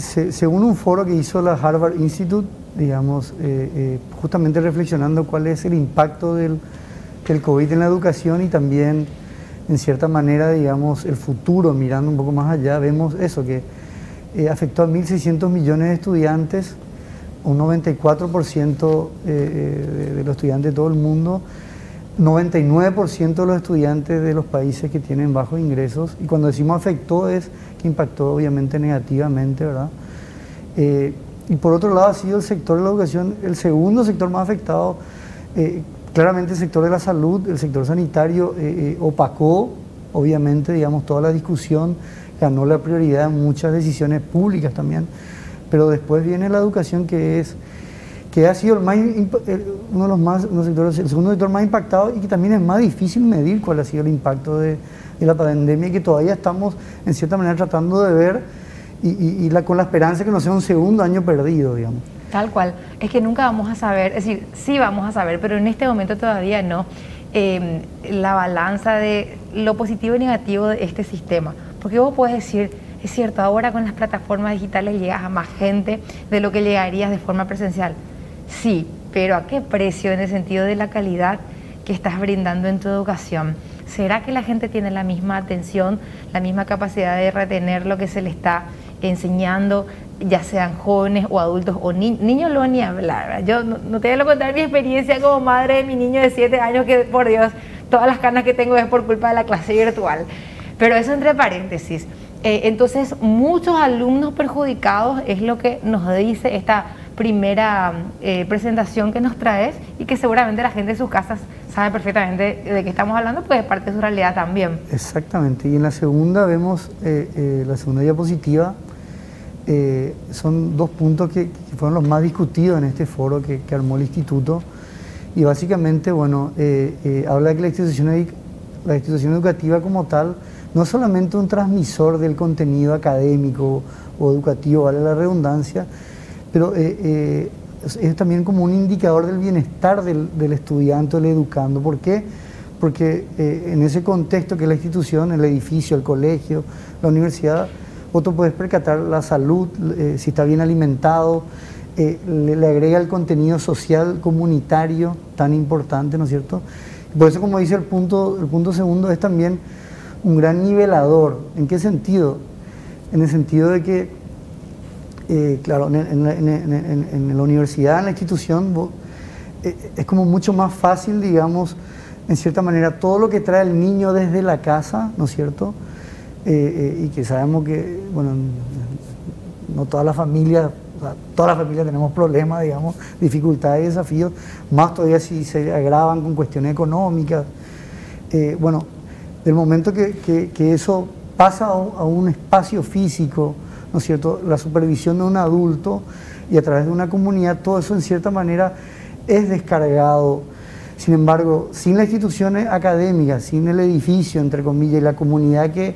según un foro que hizo la Harvard Institute, digamos, eh, eh, justamente reflexionando cuál es el impacto del, del, COVID en la educación y también, en cierta manera, digamos, el futuro, mirando un poco más allá, vemos eso, que eh, afectó a 1.600 millones de estudiantes, un 94% de, de los estudiantes de todo el mundo, 99% de los estudiantes de los países que tienen bajos ingresos, y cuando decimos afectó es que impactó obviamente negativamente, ¿verdad? Eh, y por otro lado ha sido el sector de la educación el segundo sector más afectado, eh, claramente el sector de la salud, el sector sanitario eh, opacó obviamente digamos toda la discusión, ganó la prioridad en muchas decisiones públicas también, pero después viene la educación que es que ha sido el más, uno de los más, sectores, el segundo sector más impactado y que también es más difícil medir cuál ha sido el impacto de, la pandemia y que todavía estamos en cierta manera tratando de ver y, la, con la esperanza que no sea un segundo año perdido, digamos. Tal cual, es que nunca vamos a saber, es decir, sí vamos a saber, pero en este momento todavía no, em, la balanza de lo positivo y negativo de este sistema. Porque vos puedes decir, es cierto, ahora con las plataformas digitales llegas a más gente de lo que llegarías de forma presencial Sí, pero ¿a qué precio en el sentido de la calidad que estás brindando en tu educación? ¿Será que la gente tiene la misma atención, la misma capacidad de retener lo que se le está enseñando, ya sean jóvenes o adultos o niños? lo ni hablar. Yo no, te voy a contar mi experiencia como madre de mi niño de 7 años, que por Dios, todas las canas que tengo es por culpa de la clase virtual. Pero eso entre paréntesis. Eh, entonces, muchos alumnos perjudicados es lo que nos dice esta primera eh, presentación que nos traes y que seguramente la gente de sus casas sabe perfectamente de qué estamos hablando, pues es parte de su realidad también. Exactamente, y en la segunda vemos, eh, eh, la segunda diapositiva, son dos puntos que, fueron los más discutidos en este foro que, armó el instituto, y básicamente, bueno, habla de que la institución, la institución educativa como tal no es solamente un transmisor del contenido académico o educativo, vale la redundancia, pero eh, eh, es, también como un indicador del bienestar del, estudiante, del educando. ¿Por qué? Porque eh, en ese contexto que es la institución, el edificio, el colegio, la universidad, vos te puedes percatar la salud, si está bien alimentado, le, agrega el contenido social, comunitario tan importante, ¿no es cierto? Por eso, como dice el punto, el punto segundo, es también un gran nivelador. ¿En qué sentido? En el sentido de que eh, claro, en, la universidad, en la institución, eh, es como mucho más fácil, digamos, en cierta manera, todo lo que trae el niño desde la casa, ¿no es cierto? Eh, y que sabemos que, bueno, no todas las familias, todas las familias tenemos problemas, digamos, dificultades y desafíos, más todavía si se agravan con cuestiones económicas. bueno, del momento que, eso pasa a un espacio físico, ¿no es cierto?, la supervisión de un adulto y a través de una comunidad, todo eso en cierta manera es descargado. Sin embargo, sin las instituciones académicas, sin el edificio, entre comillas, y la comunidad que,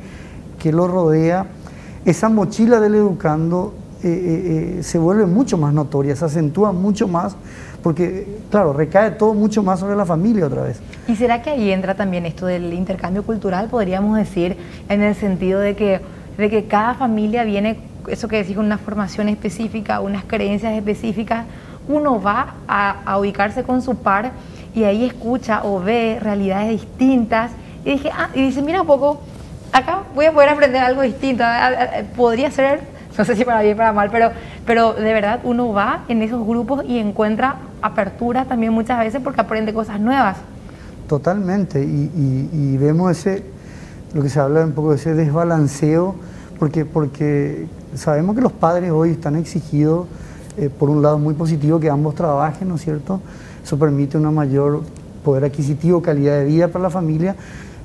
que lo rodea, esa mochila del educando eh, eh, eh, se vuelve mucho más notoria, se acentúa mucho más, porque, claro, recae todo mucho más sobre la familia otra vez. ¿Y será que ahí entra también esto del intercambio cultural, podríamos decir, en el sentido de que de que cada familia viene, eso que decís, con una formación específica, unas creencias específicas, uno va a, ubicarse con su par y ahí escucha o ve realidades distintas y, dije, ah, y dice, mira un poco, acá voy a poder aprender algo distinto, podría ser, no sé si para bien o para mal, pero, pero de verdad uno va en esos grupos y encuentra apertura también muchas veces porque aprende cosas nuevas. Totalmente, y vemos ese, lo que se habla un poco de ese desbalanceo, porque, porque sabemos que los padres hoy están exigidos, eh, por un lado muy positivo, que ambos trabajen, ¿no es cierto? Eso permite una mayor poder adquisitivo, calidad de vida para la familia,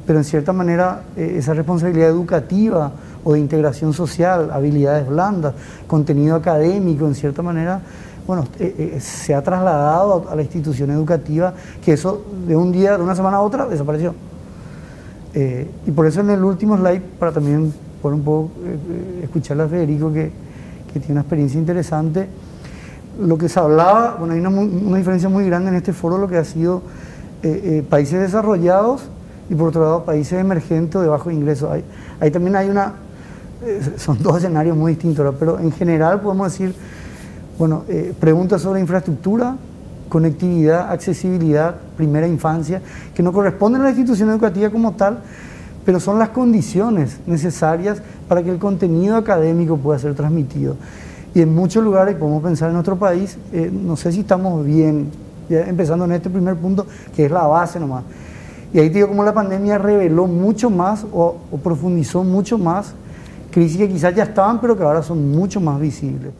pero en cierta manera eh, esa responsabilidad educativa o de integración social, habilidades blandas, contenido académico, en cierta manera, bueno, eh, se ha trasladado a la institución educativa, que eso de un día, de una semana a otra, desapareció. Eh, y por eso en el último slide, para también por un poco eh, escuchar a Federico, que, que, tiene una experiencia interesante, lo que se hablaba, bueno, hay una, diferencia muy grande en este foro, lo que ha sido eh, países desarrollados y por otro lado países emergentes o de bajo ingreso. Ahí, ahí también hay una, eh, son dos escenarios muy distintos, pero en general podemos decir, bueno, eh, preguntas sobre infraestructura, conectividad, accesibilidad, primera infancia, que no corresponden a la institución educativa como tal, pero son las condiciones necesarias para que el contenido académico pueda ser transmitido. Y en muchos lugares, podemos pensar en nuestro país, eh, no sé si estamos bien, empezando en este primer punto, que es la base nomás. Y ahí te digo como la pandemia reveló mucho más o, o profundizó mucho más crisis que quizás ya estaban, pero que ahora son mucho más visibles.